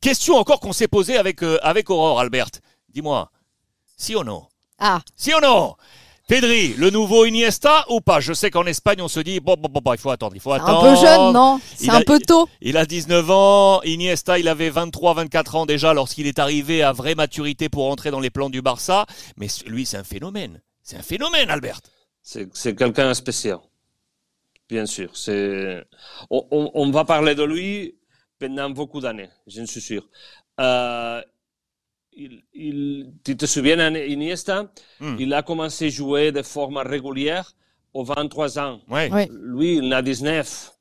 Question encore qu'on s'est posée avec, euh, avec Aurore, Albert. Dis-moi, si ou non? Ah, Si ou non? Pedri, le nouveau Iniesta ou pas? Je sais qu'en Espagne, on se dit, bon, bon, bon, bon, il faut attendre, il faut c'est attendre. un peu jeune, non? C'est Il un a- peu tôt. Il a 19 ans, Iniesta il avait 23-24 ans déjà lorsqu'il est arrivé à vraie maturité pour entrer dans les plans du Barça, mais lui c'est un phénomène, c'est un phénomène Albert. C'est c'est quelqu'un de spécial, bien sûr. C'est- On, on- on va parler de lui pendant beaucoup d'années, je suis sûr. Euh, il, il- tu te souviens, Iniesta, Hmm. il a commencé à jouer de forme régulière aux 23 ans. Ouais. Ouais. Lui, il en a 19.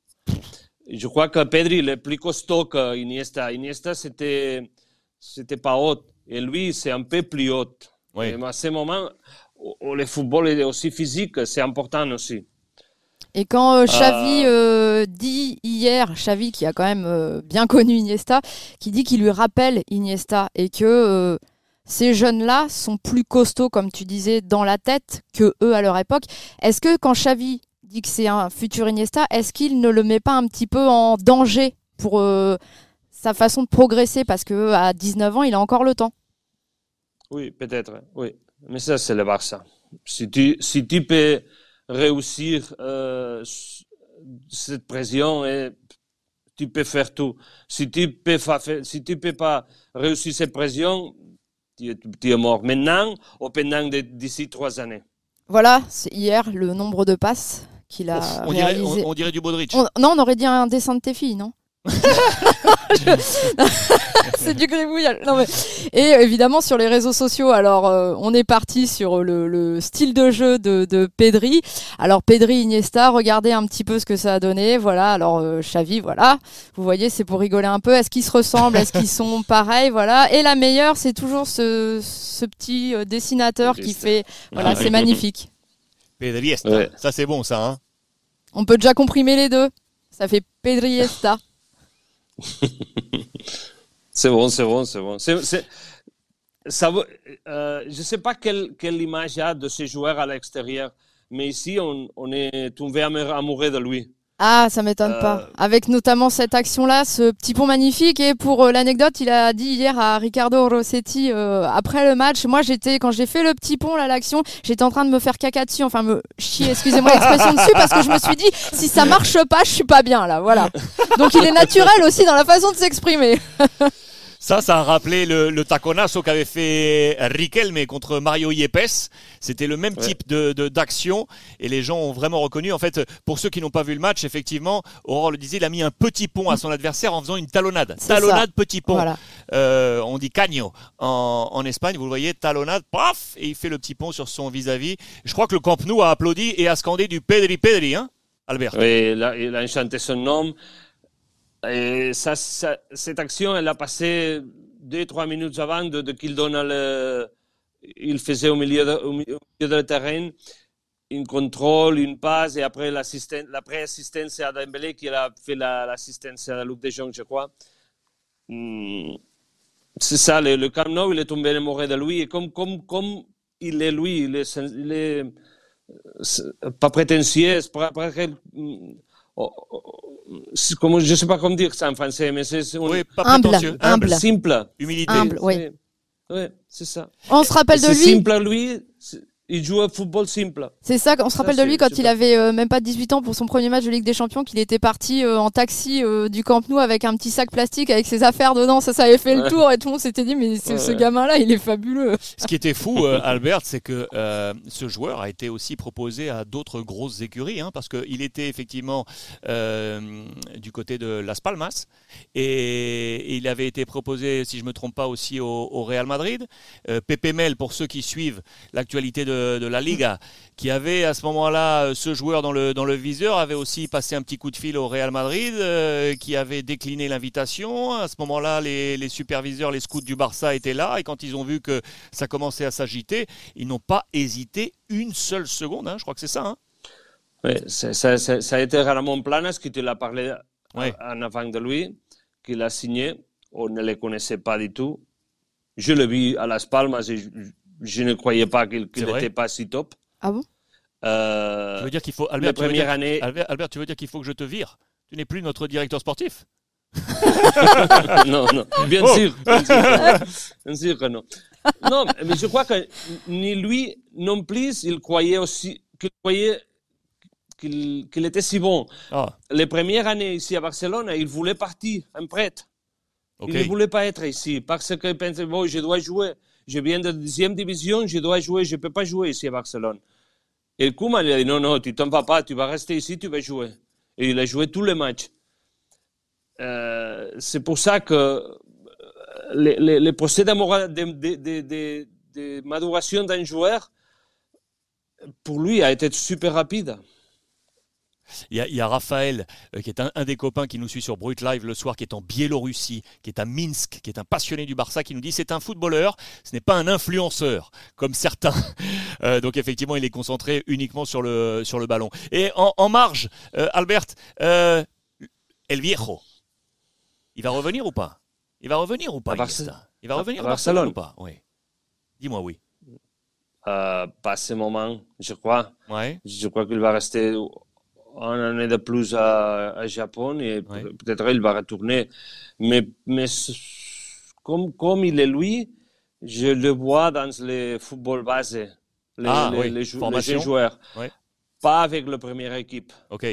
Je crois que Pedri il est plus costaud que Iniesta. Iniesta, c'était, c'était pas haut. Et lui, c'est un peu plus haut. Ouais. Et à ce moment, le football est aussi physique, c'est important aussi. Et quand euh, Xavi euh, dit hier, Xavi qui a quand même euh, bien connu Iniesta, qui dit qu'il lui rappelle Iniesta et que euh, ces jeunes-là sont plus costauds, comme tu disais, dans la tête que eux à leur époque. Est-ce que quand Xavi dit que c'est un futur Iniesta, est-ce qu'il ne le met pas un petit peu en danger pour sa façon de progresser? Parce que à 19 ans, il a encore le temps. Oui, peut-être, oui. Mais ça, c'est le Barça. Si tu, si tu peux réussir euh, cette pression, et tu peux faire tout. Si tu peux, si tu peux pas réussir cette pression, tu, es- tu es mort. Maintenant, ou pendant d'ici trois années. Voilà, c'est hier le nombre de passes qu'il a On dirait, réalisé. on, on dirait du Modric. On- non, on aurait dit un dessin de tes filles, non? C'est du gribouillage. Non, mais... Et évidemment, sur les réseaux sociaux, alors euh, on est parti sur le, le style de jeu de, de Pedri. Alors Pedri, Iniesta, regardez un petit peu ce que ça a donné. Voilà, alors euh, Xavi, voilà. Vous voyez, c'est pour rigoler un peu. Est-ce qu'ils se ressemblent? Est-ce qu'ils sont pareils? Voilà. Et la meilleure, c'est toujours ce, ce petit euh, dessinateur qui fait... Voilà, Ah, c'est oui. magnifique. Pedriesta, Ouais. ça c'est bon ça. Hein On peut déjà comprimer les deux. Ça fait Pedriesta. C'est bon, c'est bon, c'est bon. Ça euh, je ne sais pas quelle, image il y a de ces joueurs à l'extérieur, mais ici, on, on est tombé amou- amoureux de lui. Ah, ça m'étonne Euh, pas. Avec notamment cette action-là, ce petit pont magnifique. Et pour euh, l'anecdote, il a dit hier à Riccardo Rossetti euh, après le match, moi j'étais quand j'ai fait le petit pont là, l'action, j'étais en train de me faire caca dessus, enfin me chier, excusez-moi l'expression dessus, parce que je me suis dit si ça marche pas, je suis pas bien là, voilà. Donc il est naturel aussi dans la façon de s'exprimer. Ça, ça a rappelé le, le taconazo qu'avait fait Riquelme contre Mario Yepes. C'était le même Ouais. type de de- d'action et les gens ont vraiment reconnu. En fait, pour ceux qui n'ont pas vu le match, effectivement, Aurore le disait, il a mis un petit pont à son adversaire en faisant une talonnade. C'est Talonnade, petit pont. Voilà. Euh, on dit cagno en, en Espagne. Vous le voyez, talonnade, paf, et il fait le petit pont sur son vis-à-vis. Je crois que le Camp Nou a applaudi et a scandé du Pedri Pedri, hein, Albert. Et il, a, il a chanté son nom. Et ça, ça- cette action, elle a passé deux, trois minutes avant de, qu'il donne le. Il faisait au milieu, de, au terrain un contrôle, une passe, et après la pré-assistance à Dembélé qui a fait la- l'assistance à Luc de je crois. Hmm. C'est ça, le, le Nou, il est tombé amoureux de lui. Et comme, comme, comme il est lui, il est, c'est pas prétentieux, pas, pas oh, oh, c'est comment, je sais pas comment dire ça en français, mais c'est c'est un- Oui, pas Humble, prétentieux. humble. simple. Humilité. Humble, oui. C'est- ça. On se rappelle de lui. simple, lui. Il joue au football simple. C'est ça, on se Ça, rappelle de lui quand il avait euh, même pas 18 ans pour son premier match de Ligue des Champions, qu'il était parti euh, en taxi euh, du Camp Nou avec un petit sac plastique avec ses affaires dedans. Ça, ça avait fait le tour et tout le monde s'était dit, mais ce, Ouais, ce gamin-là, il est fabuleux. Ce qui était fou, euh, Albert, c'est que euh, ce joueur a été aussi proposé à d'autres grosses écuries, hein, parce qu'il était effectivement euh, du côté de Las Palmas, et il avait été proposé, si je ne me trompe pas, aussi au, au Real Madrid. Euh, Pepe Mel, pour ceux qui suivent l'actualité de, de la Liga, qui avait à ce moment-là euh, ce joueur dans le, dans le viseur, avait aussi passé un petit coup de fil au Real Madrid, euh, qui avait décliné l'invitation. À ce moment-là, les, les superviseurs, les scouts du Barça étaient là, et quand ils ont vu que ça commençait à s'agiter, ils n'ont pas hésité une seule seconde. hein, je crois que c'est ça. hein. C'est- ça, ça- ça a été Ramon Planas qui te l'a parlé Ouais. en avant de lui, qui l'a signé. On ne le connaissait pas du tout. Je l'ai vu à Las Palmas et je, ne croyais pas qu'il n'était pas si top. Ah bon? Euh, Tu veux dire qu'il faut, Albert, tu veux dire- années, Albert, Albert, tu veux dire qu'il faut que je te vire? Tu n'es plus notre directeur sportif? Non, non, bien oh. sûr. Bien sûr, que bien sûr que non. Non, mais je crois que ni lui non plus, il croyait aussi qu'il croyait qu'il était si bon. Ah. Les premières années ici à Barcelone, il voulait partir en Il ne voulait pas être ici parce qu'il pensait, bon, je dois jouer. Je viens de deuxième division, je dois jouer, je ne peux pas jouer ici à Barcelone. Et Koeman lui a dit, non, non, tu t'en vas pas, tu vas rester ici, tu vas jouer. Et il a joué tous les matchs. Euh, c'est pour ça que euh, le, procès de, de, de maduration d'un joueur, pour lui, a été super rapide. Il y, a, Raphaël, euh, qui est un, des copains qui nous suit sur Brut Live le soir, qui est en Biélorussie, qui est à Minsk, qui est un passionné du Barça, qui nous dit c'est un footballeur, ce n'est pas un influenceur, comme certains. Euh, donc effectivement, il est concentré uniquement sur le, sur le ballon. Et en, marge, euh, Albert, El Viejo, il va revenir ou pas? Il va revenir ou pas Il va revenir à, Barcelone ou pas? Oui. Dis-moi oui. pas ce moment, je crois. Ouais. Je crois qu'il va rester une année de plus à, Japon et peut-être il va retourner. Mais, mais comme, comme il est lui, je le vois dans le football basé, les, ah, les, joueurs. Pas avec la première équipe. Ok.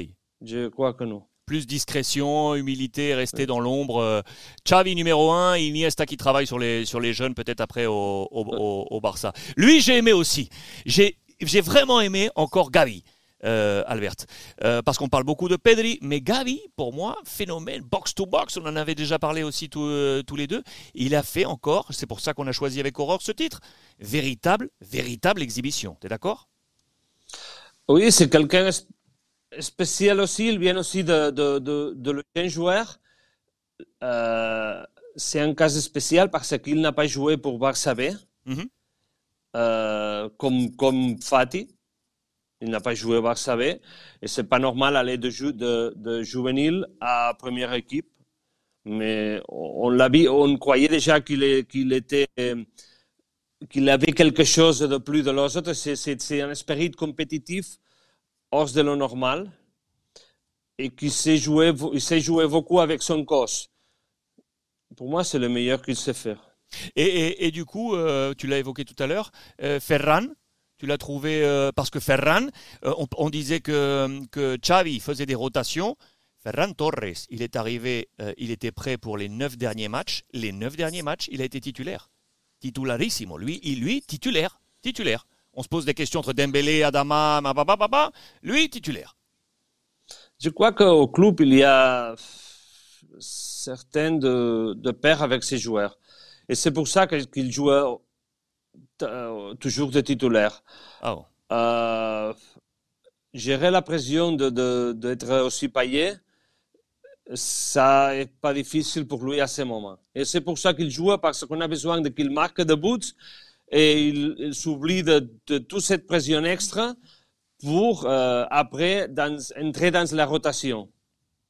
Je crois que non plus discrétion, humilité, rester dans l'ombre. Xavi numéro 1, Iniesta qui travaille sur les, sur les jeunes peut-être après au, au, au, Barça. Lui, j'ai aimé aussi. J'ai vraiment aimé encore Gavi. Euh, Albert. Euh, parce qu'on parle beaucoup de Pedri, mais Gavi, pour moi, phénomène box-to-box, on en avait déjà parlé aussi euh, tous les deux. Il a fait encore, c'est pour ça qu'on a choisi avec horreur ce titre, véritable, véritable exhibition. Tu es d'accord? Oui, c'est quelqu'un spécial aussi. Il vient aussi de, de, de, le joueur. c'est un cas spécial parce qu'il n'a pas joué pour Barça B, comme, comme Fatih. Il n'a pas joué au Barça B. Et c'est pas normal aller de, de, de juvénile à première équipe. Mais on l'a vu, on croyait déjà qu'il était, qu'il avait quelque chose de plus de l'autre. C'est un esprit compétitif hors de lo normal et qui sait jouer, il sait jouer beaucoup avec son cos. Pour moi, c'est le meilleur qu'il sait faire. Et, et, du coup, euh, tu l'as évoqué tout à l'heure, euh, Ferran, tu l'as trouvé euh, parce que Ferran, euh, on, disait que, que Xavi faisait des rotations. Ferran Torres, il est arrivé, euh, il était prêt pour les neuf derniers matchs. Les neuf derniers matchs, il a été titulaire. Titularissimo. Lui, lui titulaire. Titulaire. On se pose des questions entre Dembélé, Adama, papa, Lui, titulaire. Je crois qu'au club, il y a certains de, de pairs avec ses joueurs. Et c'est pour ça qu'il joue toujours de titulaire. Oh. Euh, gérer la pression d'être de, aussi payé, ça n'est pas difficile pour lui à ce moment. Et c'est pour ça qu'il joue, parce qu'on a besoin de qu'il marque des buts et il, s'oublie de, toute cette pression extra pour euh, après dans, entrer dans la rotation.